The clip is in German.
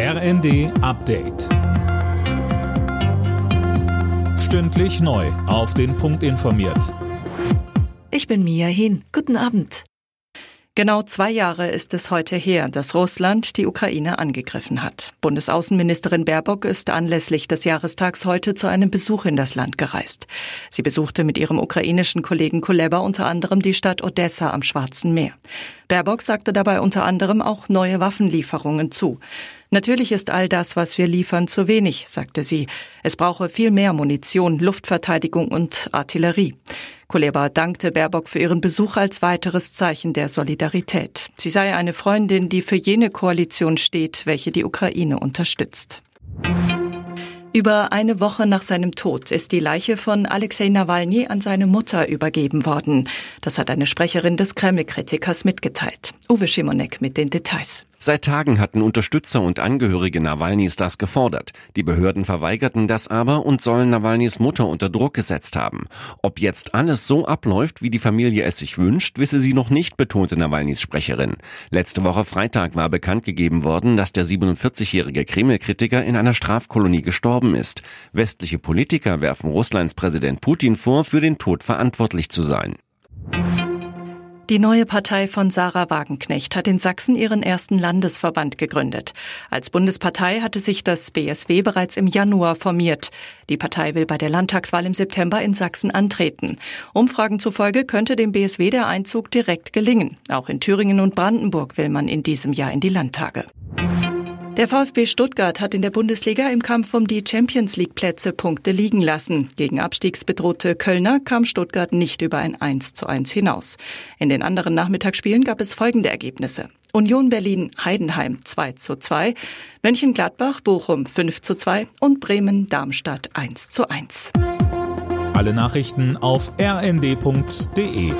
RND Update. Stündlich neu. Auf den Punkt informiert. Ich bin Mia Hin. Guten Abend. Genau zwei Jahre ist es heute her, dass Russland die Ukraine angegriffen hat. Bundesaußenministerin Baerbock ist anlässlich des Jahrestags heute zu einem Besuch in das Land gereist. Sie besuchte mit ihrem ukrainischen Kollegen Kuleba unter anderem die Stadt Odessa am Schwarzen Meer. Baerbock sagte dabei unter anderem auch neue Waffenlieferungen zu. Natürlich ist all das, was wir liefern, zu wenig, sagte sie. Es brauche viel mehr Munition, Luftverteidigung und Artillerie. Kuleba dankte Baerbock für ihren Besuch als weiteres Zeichen der Solidarität. Sie sei eine Freundin, die für jene Koalition steht, welche die Ukraine unterstützt. Über eine Woche nach seinem Tod ist die Leiche von Alexei Nawalny an seine Mutter übergeben worden. Das hat eine Sprecherin des Kreml-Kritikers mitgeteilt. Uwe Schimonek mit den Details. Seit Tagen hatten Unterstützer und Angehörige Nawalnys das gefordert. Die Behörden verweigerten das aber und sollen Nawalnys Mutter unter Druck gesetzt haben. Ob jetzt alles so abläuft, wie die Familie es sich wünscht, wisse sie noch nicht, betonte Nawalnys Sprecherin. Letzte Woche Freitag war bekannt gegeben worden, dass der 47-jährige Kreml-Kritiker in einer Strafkolonie gestorben ist. Westliche Politiker werfen Russlands Präsident Putin vor, für den Tod verantwortlich zu sein. Die neue Partei von Sarah Wagenknecht hat in Sachsen ihren ersten Landesverband gegründet. Als Bundespartei hatte sich das BSW bereits im Januar formiert. Die Partei will bei der Landtagswahl im September in Sachsen antreten. Umfragen zufolge könnte dem BSW der Einzug direkt gelingen. Auch in Thüringen und Brandenburg will man in diesem Jahr in die Landtage. Der VfB Stuttgart hat in der Bundesliga im Kampf um die Champions League Plätze Punkte liegen lassen. Gegen abstiegsbedrohte Kölner kam Stuttgart nicht über ein 1 zu 1 hinaus. In den anderen Nachmittagsspielen gab es folgende Ergebnisse. Union Berlin Heidenheim 2 zu 2, Mönchengladbach Bochum 5 zu 2 und Bremen Darmstadt 1 zu 1. Alle Nachrichten auf rnd.de